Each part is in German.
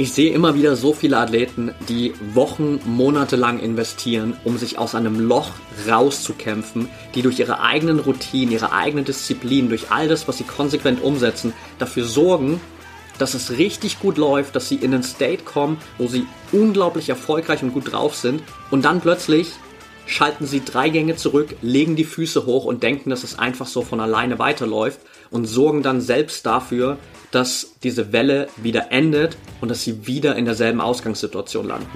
Ich sehe immer wieder so viele Athleten, die Wochen, Monate lang investieren, um sich aus einem Loch rauszukämpfen, die durch ihre eigenen Routinen, ihre eigene Disziplin, durch all das, was sie konsequent umsetzen, dafür sorgen, dass es richtig gut läuft, dass sie in einen State kommen, wo sie unglaublich erfolgreich und gut drauf sind. Und dann plötzlich schalten sie drei Gänge zurück, legen die Füße hoch und denken, dass es einfach so von alleine weiterläuft und sorgen dann selbst dafür, dass diese Welle wieder endet und dass sie wieder in derselben Ausgangssituation landen.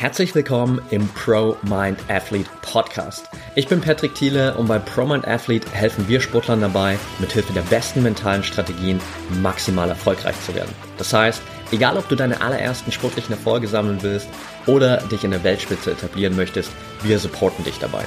Herzlich willkommen im Pro Mind Athlete Podcast. Ich bin Patrick Thiele und bei Pro Mind Athlete helfen wir Sportlern dabei, mithilfe der besten mentalen Strategien maximal erfolgreich zu werden. Das heißt, egal ob du deine allerersten sportlichen Erfolge sammeln willst oder dich in der Weltspitze etablieren möchtest, wir supporten dich dabei.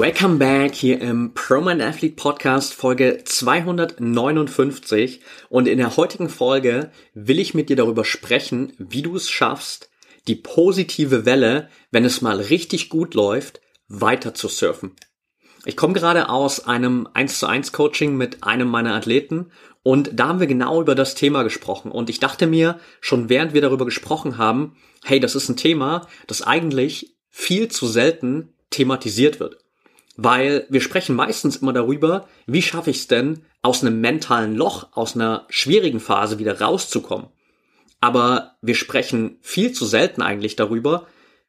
Welcome back hier im ProMind Athlete Podcast Folge 259 und in der heutigen Folge will ich mit dir darüber sprechen, wie du es schaffst, die positive Welle, wenn es mal richtig gut läuft, weiter zu surfen. Ich komme gerade aus einem 1 zu 1 Coaching mit einem meiner Athleten und da haben wir genau über das Thema gesprochen und ich dachte mir, schon während wir darüber gesprochen haben, hey, das ist ein Thema, das eigentlich viel zu selten thematisiert wird. Weil wir sprechen meistens immer darüber, wie schaffe ich es denn, aus einem mentalen Loch, aus einer schwierigen Phase wieder rauszukommen. Aber wir sprechen viel zu selten eigentlich darüber,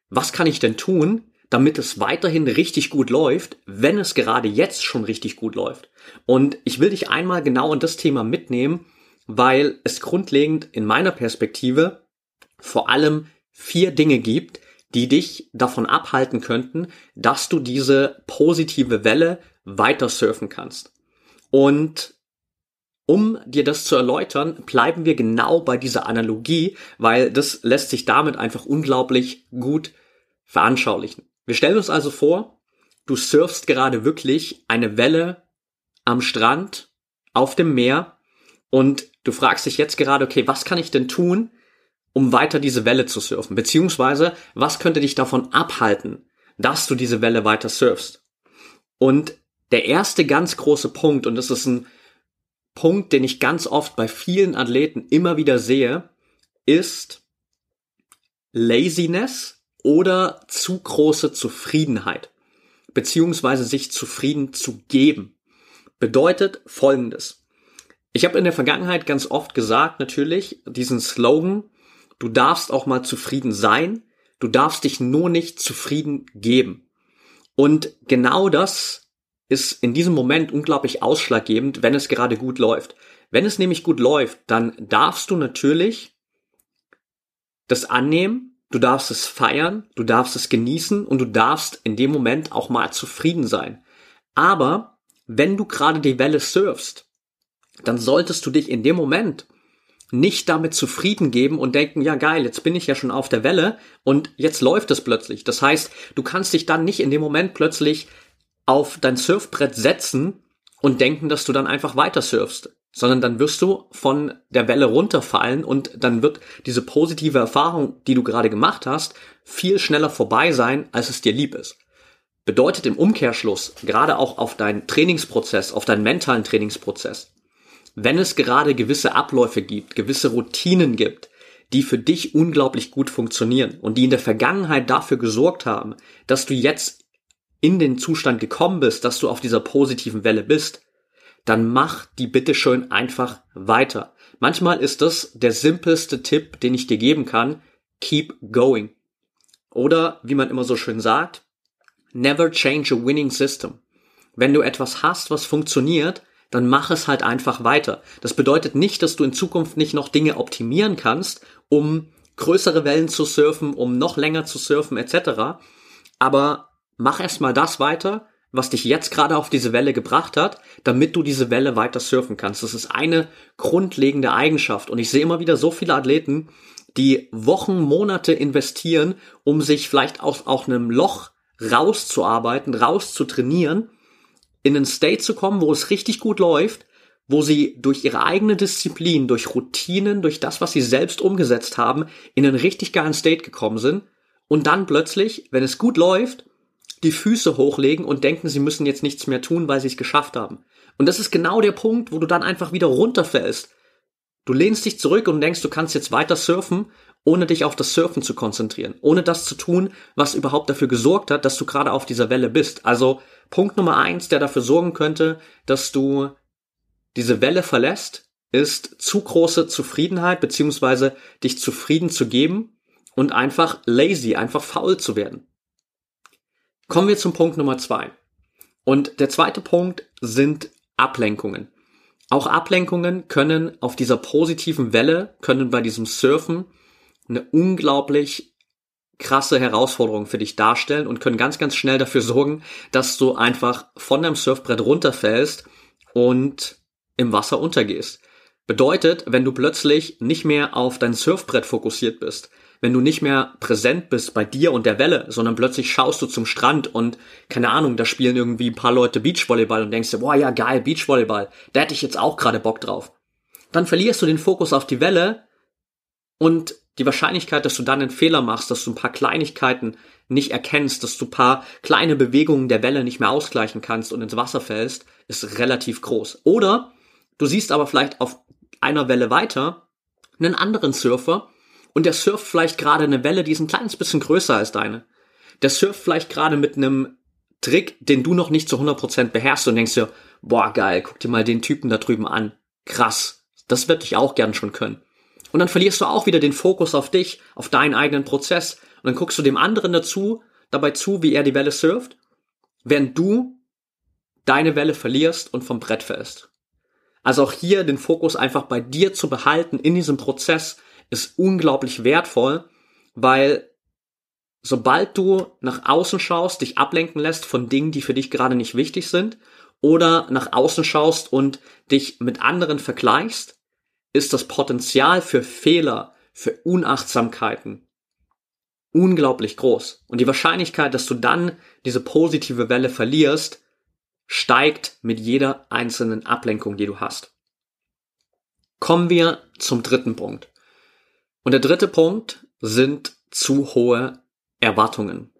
was kann ich denn tun, damit es weiterhin richtig gut läuft, wenn es gerade jetzt schon richtig gut läuft. Und ich will dich einmal genau in das Thema mitnehmen, weil es grundlegend in meiner Perspektive vor allem vier Dinge gibt, die dich davon abhalten könnten, dass du diese positive Welle weiter surfen kannst. Und um dir das zu erläutern, bleiben wir genau bei dieser Analogie, weil das lässt sich damit einfach unglaublich gut veranschaulichen. Wir stellen uns also vor, du surfst gerade wirklich eine Welle am Strand, auf dem Meer und du fragst dich jetzt gerade, okay, was kann ich denn tun, um weiter diese Welle zu surfen? Beziehungsweise, was könnte dich davon abhalten, dass du diese Welle weiter surfst? Und der erste ganz große Punkt, und das ist ein Punkt, den ich ganz oft bei vielen Athleten immer wieder sehe, ist Laziness oder zu große Zufriedenheit, beziehungsweise sich zufrieden zu geben. Bedeutet folgendes. Ich habe in der Vergangenheit ganz oft gesagt, natürlich, diesen Slogan, Du darfst auch mal zufrieden sein. Du darfst dich nur nicht zufrieden geben. Und genau das ist in diesem Moment unglaublich ausschlaggebend, wenn es gerade gut läuft. Wenn es nämlich gut läuft, dann darfst du natürlich das annehmen, du darfst es feiern, du darfst es genießen und du darfst in dem Moment auch mal zufrieden sein. Aber wenn du gerade die Welle surfst, dann solltest du dich in dem Moment nicht damit zufrieden geben und denken, ja geil, jetzt bin ich ja schon auf der Welle und jetzt läuft es plötzlich. Das heißt, du kannst dich dann nicht in dem Moment plötzlich auf dein Surfbrett setzen und denken, dass du dann einfach weiter surfst, sondern dann wirst du von der Welle runterfallen und dann wird diese positive Erfahrung, die du gerade gemacht hast, viel schneller vorbei sein, als es dir lieb ist. Bedeutet im Umkehrschluss, gerade auch auf deinen Trainingsprozess, auf deinen mentalen Trainingsprozess, wenn es gerade gewisse Abläufe gibt, gewisse Routinen gibt, die für dich unglaublich gut funktionieren und die in der Vergangenheit dafür gesorgt haben, dass du jetzt in den Zustand gekommen bist, dass du auf dieser positiven Welle bist, dann mach die bitte schön einfach weiter. Manchmal ist das der simpelste Tipp, den ich dir geben kann. Keep going. Oder wie man immer so schön sagt, never change a winning system. Wenn du etwas hast, was funktioniert, dann mach es halt einfach weiter. Das bedeutet nicht, dass du in Zukunft nicht noch Dinge optimieren kannst, um größere Wellen zu surfen, um noch länger zu surfen etc. Aber mach erstmal das weiter, was dich jetzt gerade auf diese Welle gebracht hat, damit du diese Welle weiter surfen kannst. Das ist eine grundlegende Eigenschaft. Und ich sehe immer wieder so viele Athleten, die Wochen, Monate investieren, um sich vielleicht aus auch einem Loch rauszuarbeiten, rauszutrainieren, in einen State zu kommen, wo es richtig gut läuft, wo sie durch ihre eigene Disziplin, durch Routinen, durch das, was sie selbst umgesetzt haben, in einen richtig geilen State gekommen sind und dann plötzlich, wenn es gut läuft, die Füße hochlegen und denken, sie müssen jetzt nichts mehr tun, weil sie es geschafft haben. Und das ist genau der Punkt, wo du dann einfach wieder runterfällst. Du lehnst dich zurück und denkst, du kannst jetzt weiter surfen, ohne dich auf das Surfen zu konzentrieren, ohne das zu tun, was überhaupt dafür gesorgt hat, dass du gerade auf dieser Welle bist. Also Punkt Nummer eins, der dafür sorgen könnte, dass du diese Welle verlässt, ist zu große Zufriedenheit, beziehungsweise dich zufrieden zu geben und einfach lazy, einfach faul zu werden. Kommen wir zum Punkt Nummer zwei. Und der zweite Punkt sind Ablenkungen. Auch Ablenkungen können auf dieser positiven Welle, können bei diesem Surfen eine unglaublich krasse Herausforderung für dich darstellen und können ganz, ganz schnell dafür sorgen, dass du einfach von deinem Surfbrett runterfällst und im Wasser untergehst. Bedeutet, wenn du plötzlich nicht mehr auf dein Surfbrett fokussiert bist, wenn du nicht mehr präsent bist bei dir und der Welle, sondern plötzlich schaust du zum Strand und keine Ahnung, da spielen irgendwie ein paar Leute Beachvolleyball und denkst dir, boah, ja geil, Beachvolleyball, da hätte ich jetzt auch gerade Bock drauf. Dann verlierst du den Fokus auf die Welle und die Wahrscheinlichkeit, dass du dann einen Fehler machst, dass du ein paar Kleinigkeiten nicht erkennst, dass du ein paar kleine Bewegungen der Welle nicht mehr ausgleichen kannst und ins Wasser fällst, ist relativ groß. Oder du siehst aber vielleicht auf einer Welle weiter einen anderen Surfer, und der surft vielleicht gerade eine Welle, die ist ein kleines bisschen größer als deine. Der surft vielleicht gerade mit einem Trick, den du noch nicht zu 100% beherrschst und denkst dir, boah, geil, guck dir mal den Typen da drüben an. Krass. Das würde ich auch gern schon können. Und dann verlierst du auch wieder den Fokus auf dich, auf deinen eigenen Prozess. Und dann guckst du dem anderen dazu, dabei zu, wie er die Welle surft, während du deine Welle verlierst und vom Brett fällst. Also auch hier den Fokus einfach bei dir zu behalten in diesem Prozess, ist unglaublich wertvoll, weil sobald du nach außen schaust, dich ablenken lässt von Dingen, die für dich gerade nicht wichtig sind, oder nach außen schaust und dich mit anderen vergleichst, ist das Potenzial für Fehler, für Unachtsamkeiten unglaublich groß. Und die Wahrscheinlichkeit, dass du dann diese positive Welle verlierst, steigt mit jeder einzelnen Ablenkung, die du hast. Kommen wir zum dritten Punkt. Und der dritte Punkt sind zu hohe Erwartungen.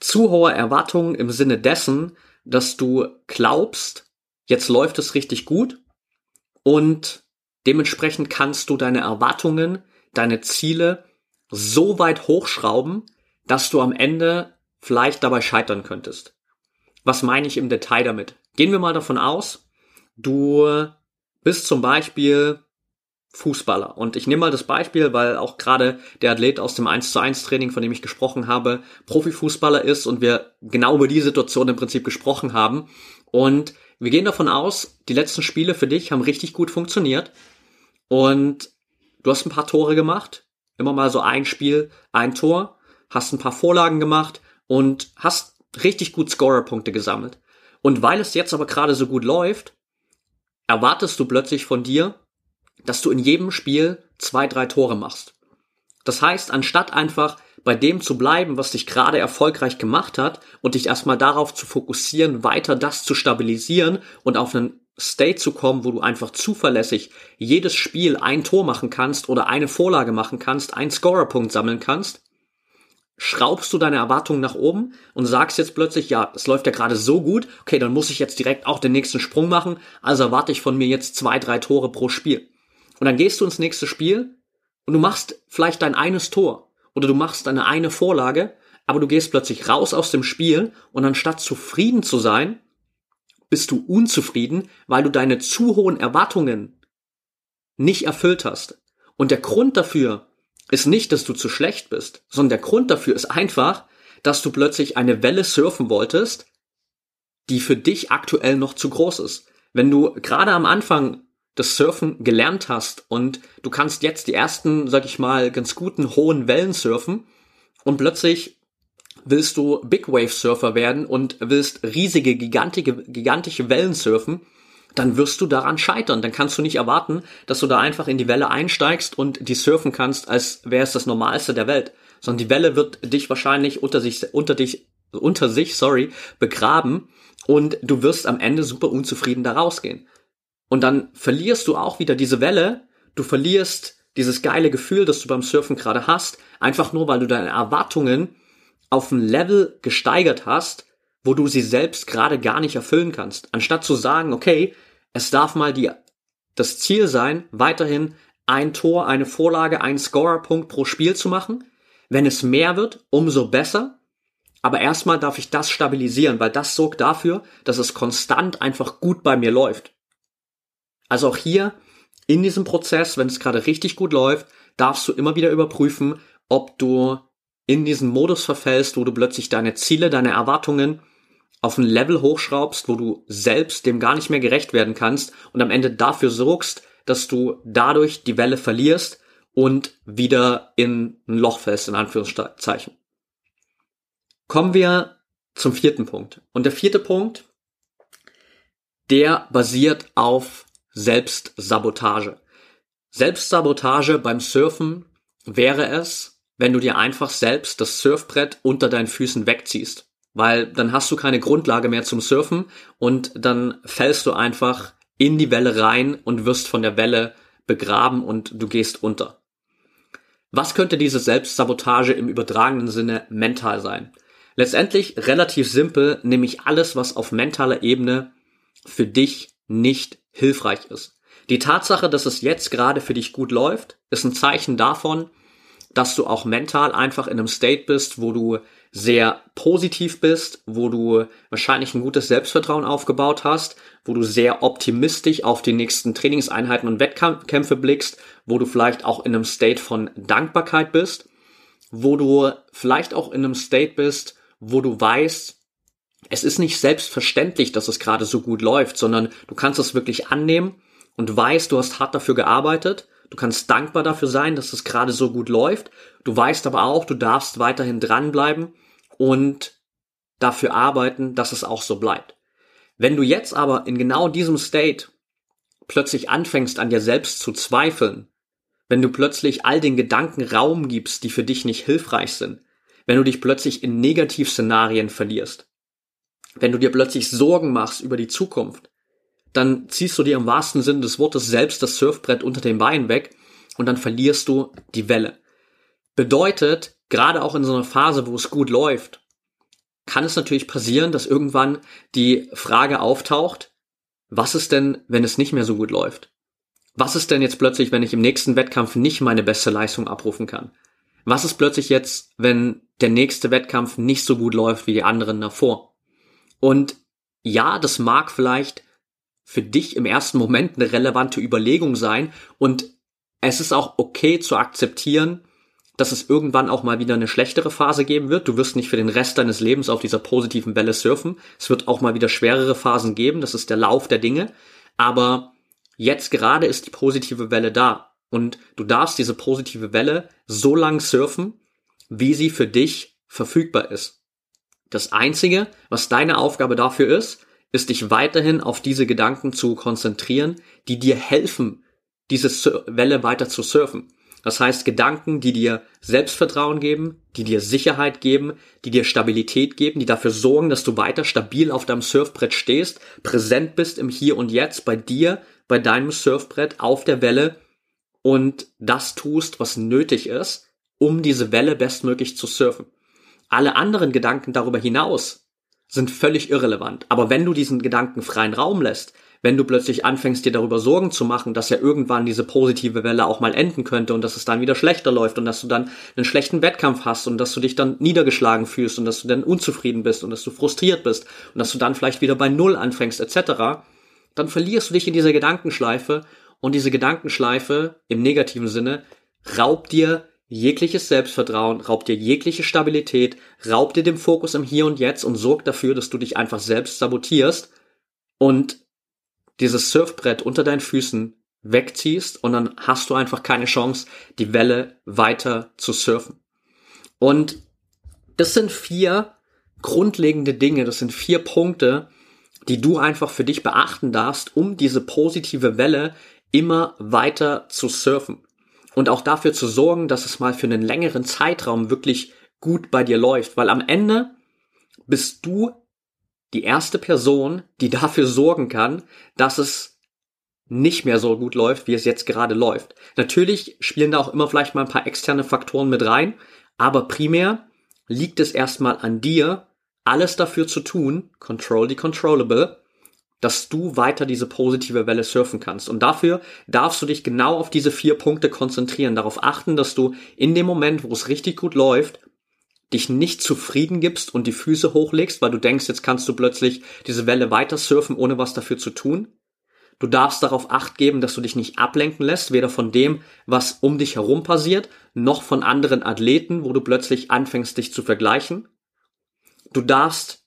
Zu hohe Erwartungen im Sinne dessen, dass du glaubst, jetzt läuft es richtig gut und dementsprechend kannst du deine Erwartungen, deine Ziele so weit hochschrauben, dass du am Ende vielleicht dabei scheitern könntest. Was meine ich im Detail damit? Gehen wir mal davon aus, du bist zum Beispiel Fußballer. Und ich nehme mal das Beispiel, weil auch gerade der Athlet aus dem 1 zu 1 Training, von dem ich gesprochen habe, Profifußballer ist und wir genau über die Situation im Prinzip gesprochen haben. Und wir gehen davon aus, die letzten Spiele für dich haben richtig gut funktioniert und du hast ein paar Tore gemacht, immer mal so ein Spiel, ein Tor, hast ein paar Vorlagen gemacht und hast richtig gut Scorerpunkte gesammelt. Und weil es jetzt aber gerade so gut läuft, erwartest du plötzlich von dir, dass du in jedem Spiel zwei, drei Tore machst. Das heißt, anstatt einfach bei dem zu bleiben, was dich gerade erfolgreich gemacht hat und dich erstmal darauf zu fokussieren, weiter das zu stabilisieren und auf einen State zu kommen, wo du einfach zuverlässig jedes Spiel ein Tor machen kannst oder eine Vorlage machen kannst, einen Scorerpunkt sammeln kannst, schraubst du deine Erwartungen nach oben und sagst jetzt plötzlich, ja, es läuft ja gerade so gut, okay, dann muss ich jetzt direkt auch den nächsten Sprung machen, also erwarte ich von mir jetzt zwei, drei Tore pro Spiel. Und dann gehst du ins nächste Spiel und du machst vielleicht dein eines Tor oder du machst deine eine Vorlage, aber du gehst plötzlich raus aus dem Spiel und anstatt zufrieden zu sein, bist du unzufrieden, weil du deine zu hohen Erwartungen nicht erfüllt hast. Und der Grund dafür ist nicht, dass du zu schlecht bist, sondern der Grund dafür ist einfach, dass du plötzlich eine Welle surfen wolltest, die für dich aktuell noch zu groß ist. Wenn du gerade am Anfang das Surfen gelernt hast und du kannst jetzt die ersten, sag ich mal, ganz guten hohen Wellen surfen und plötzlich willst du Big Wave Surfer werden und willst riesige, gigantische, gigantische Wellen surfen, dann wirst du daran scheitern. Dann kannst du nicht erwarten, dass du da einfach in die Welle einsteigst und die surfen kannst, als wäre es das Normalste der Welt. Sondern die Welle wird dich wahrscheinlich unter sich, unter dich unter sich, sorry, begraben und du wirst am Ende super unzufrieden da rausgehen. Und dann verlierst du auch wieder diese Welle, du verlierst dieses geile Gefühl, das du beim Surfen gerade hast, einfach nur weil du deine Erwartungen auf ein Level gesteigert hast, wo du sie selbst gerade gar nicht erfüllen kannst. Anstatt zu sagen, okay, es darf mal die, das Ziel sein, weiterhin ein Tor, eine Vorlage, einen Scorerpunkt pro Spiel zu machen. Wenn es mehr wird, umso besser. Aber erstmal darf ich das stabilisieren, weil das sorgt dafür, dass es konstant einfach gut bei mir läuft. Also auch hier in diesem Prozess, wenn es gerade richtig gut läuft, darfst du immer wieder überprüfen, ob du in diesen Modus verfällst, wo du plötzlich deine Ziele, deine Erwartungen auf ein Level hochschraubst, wo du selbst dem gar nicht mehr gerecht werden kannst und am Ende dafür sorgst, dass du dadurch die Welle verlierst und wieder in ein Loch fällst, in Anführungszeichen. Kommen wir zum vierten Punkt. Und der vierte Punkt, der basiert auf Selbstsabotage. Selbstsabotage beim Surfen wäre es, wenn du dir einfach selbst das Surfbrett unter deinen Füßen wegziehst. Weil dann hast du keine Grundlage mehr zum Surfen und dann fällst du einfach in die Welle rein und wirst von der Welle begraben und du gehst unter. Was könnte diese Selbstsabotage im übertragenen Sinne mental sein? Letztendlich relativ simpel, nämlich alles, was auf mentaler Ebene für dich nicht hilfreich ist. Die Tatsache, dass es jetzt gerade für dich gut läuft, ist ein Zeichen davon, dass du auch mental einfach in einem State bist, wo du sehr positiv bist, wo du wahrscheinlich ein gutes Selbstvertrauen aufgebaut hast, wo du sehr optimistisch auf die nächsten Trainingseinheiten und Wettkämpfe blickst, wo du vielleicht auch in einem State von Dankbarkeit bist, wo du vielleicht auch in einem State bist, wo du weißt, es ist nicht selbstverständlich, dass es gerade so gut läuft, sondern du kannst es wirklich annehmen und weißt, du hast hart dafür gearbeitet, du kannst dankbar dafür sein, dass es gerade so gut läuft, du weißt aber auch, du darfst weiterhin dranbleiben und dafür arbeiten, dass es auch so bleibt. Wenn du jetzt aber in genau diesem State plötzlich anfängst an dir selbst zu zweifeln, wenn du plötzlich all den Gedanken Raum gibst, die für dich nicht hilfreich sind, wenn du dich plötzlich in Negativszenarien verlierst, wenn du dir plötzlich Sorgen machst über die Zukunft, dann ziehst du dir im wahrsten Sinne des Wortes selbst das Surfbrett unter den Beinen weg und dann verlierst du die Welle. Bedeutet, gerade auch in so einer Phase, wo es gut läuft, kann es natürlich passieren, dass irgendwann die Frage auftaucht, was ist denn, wenn es nicht mehr so gut läuft? Was ist denn jetzt plötzlich, wenn ich im nächsten Wettkampf nicht meine beste Leistung abrufen kann? Was ist plötzlich jetzt, wenn der nächste Wettkampf nicht so gut läuft wie die anderen davor? Und ja, das mag vielleicht für dich im ersten Moment eine relevante Überlegung sein und es ist auch okay zu akzeptieren, dass es irgendwann auch mal wieder eine schlechtere Phase geben wird. Du wirst nicht für den Rest deines Lebens auf dieser positiven Welle surfen. Es wird auch mal wieder schwerere Phasen geben. Das ist der Lauf der Dinge. Aber jetzt gerade ist die positive Welle da. Und du darfst diese positive Welle so lang surfen, wie sie für dich verfügbar ist. Das einzige, was deine Aufgabe dafür ist, ist dich weiterhin auf diese Gedanken zu konzentrieren, die dir helfen, diese Welle weiter zu surfen. Das heißt Gedanken, die dir Selbstvertrauen geben, die dir Sicherheit geben, die dir Stabilität geben, die dafür sorgen, dass du weiter stabil auf deinem Surfbrett stehst, präsent bist im Hier und Jetzt bei dir, bei deinem Surfbrett auf der Welle und das tust, was nötig ist, um diese Welle bestmöglich zu surfen. Alle anderen Gedanken darüber hinaus sind völlig irrelevant. Aber wenn du diesen Gedanken freien Raum lässt, wenn du plötzlich anfängst, dir darüber Sorgen zu machen, dass ja irgendwann diese positive Welle auch mal enden könnte und dass es dann wieder schlechter läuft und dass du dann einen schlechten Wettkampf hast und dass du dich dann niedergeschlagen fühlst und dass du dann unzufrieden bist und dass du frustriert bist und dass du dann vielleicht wieder bei Null anfängst etc., dann verlierst du dich in dieser Gedankenschleife und diese Gedankenschleife im negativen Sinne raubt dir jegliches Selbstvertrauen, raubt dir jegliche Stabilität, raubt dir den Fokus im Hier und Jetzt und sorgt dafür, dass du dich einfach selbst sabotierst und dieses Surfbrett unter deinen Füßen wegziehst und dann hast du einfach keine Chance, die Welle weiter zu surfen. Und das sind vier grundlegende Dinge, das sind vier Punkte, die du einfach für dich beachten darfst, um diese positive Welle immer weiter zu surfen. Und auch dafür zu sorgen, dass es mal für einen längeren Zeitraum wirklich gut bei dir läuft. Weil am Ende bist du die erste Person, die dafür sorgen kann, dass es nicht mehr so gut läuft, wie es jetzt gerade läuft. Natürlich spielen da auch immer vielleicht mal ein paar externe Faktoren mit rein, aber primär liegt es erstmal an dir, alles dafür zu tun, control the controllable, dass du weiter diese positive Welle surfen kannst. Und dafür darfst du dich genau auf diese vier Punkte konzentrieren, darauf achten, dass du in dem Moment, wo es richtig gut läuft, dich nicht zufrieden gibst und die Füße hochlegst, weil du denkst, jetzt kannst du plötzlich diese Welle weiter surfen, ohne was dafür zu tun. Du darfst darauf acht geben, dass du dich nicht ablenken lässt, weder von dem, was um dich herum passiert, noch von anderen Athleten, wo du plötzlich anfängst, dich zu vergleichen. Du darfst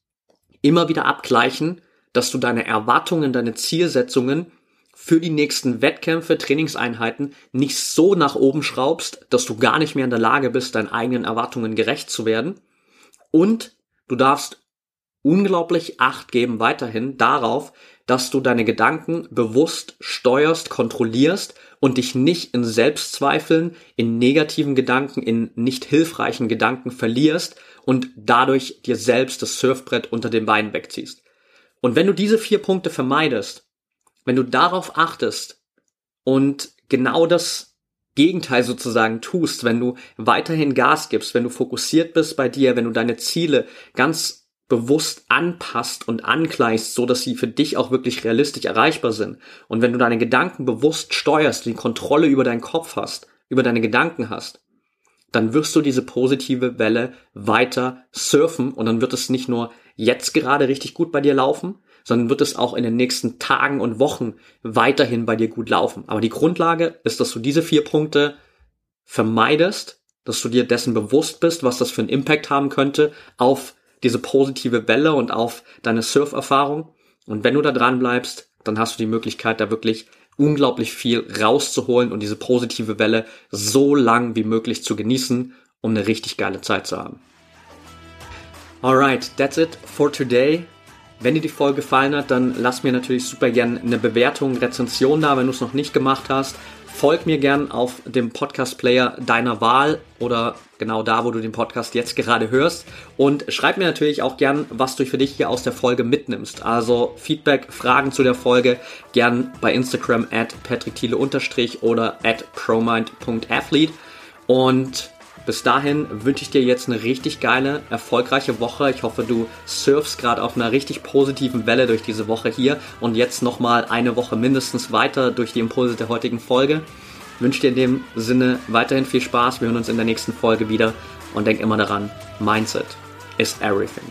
immer wieder abgleichen, dass du deine Erwartungen, deine Zielsetzungen für die nächsten Wettkämpfe, Trainingseinheiten nicht so nach oben schraubst, dass du gar nicht mehr in der Lage bist, deinen eigenen Erwartungen gerecht zu werden. Und du darfst unglaublich Acht geben weiterhin darauf, dass du deine Gedanken bewusst steuerst, kontrollierst und dich nicht in Selbstzweifeln, in negativen Gedanken, in nicht hilfreichen Gedanken verlierst und dadurch dir selbst das Surfbrett unter den Beinen wegziehst. Und wenn du diese vier Punkte vermeidest, wenn du darauf achtest und genau das Gegenteil sozusagen tust, wenn du weiterhin Gas gibst, wenn du fokussiert bist bei dir, wenn du deine Ziele ganz bewusst anpasst und angleichst, so dass sie für dich auch wirklich realistisch erreichbar sind. Und wenn du deine Gedanken bewusst steuerst, die Kontrolle über deinen Kopf hast, über deine Gedanken hast, dann wirst du diese positive Welle weiter surfen und dann wird es nicht nur jetzt gerade richtig gut bei dir laufen, sondern wird es auch in den nächsten Tagen und Wochen weiterhin bei dir gut laufen. Aber die Grundlage ist, dass du diese vier Punkte vermeidest, dass du dir dessen bewusst bist, was das für einen Impact haben könnte auf diese positive Welle und auf deine Surferfahrung. Und wenn du da dran bleibst, dann hast du die Möglichkeit, da wirklich unglaublich viel rauszuholen und diese positive Welle so lang wie möglich zu genießen, um eine richtig geile Zeit zu haben. Alright, that's it for today. Wenn dir die Folge gefallen hat, dann lass mir natürlich super gern eine Bewertung, Rezension da, wenn du es noch nicht gemacht hast. Folg mir gern auf dem Podcast-Player deiner Wahl oder genau da, wo du den Podcast jetzt gerade hörst. Und schreib mir natürlich auch gern, was du für dich hier aus der Folge mitnimmst. Also Feedback, Fragen zu der Folge gern bei Instagram at patrickthiele- oder at promind.athlete. Und bis dahin wünsche ich dir jetzt eine richtig geile, erfolgreiche Woche. Ich hoffe, du surfst gerade auf einer richtig positiven Welle durch diese Woche hier und jetzt nochmal eine Woche mindestens weiter durch die Impulse der heutigen Folge. Ich wünsche dir in dem Sinne weiterhin viel Spaß. Wir hören uns in der nächsten Folge wieder und denk immer daran, Mindset is everything.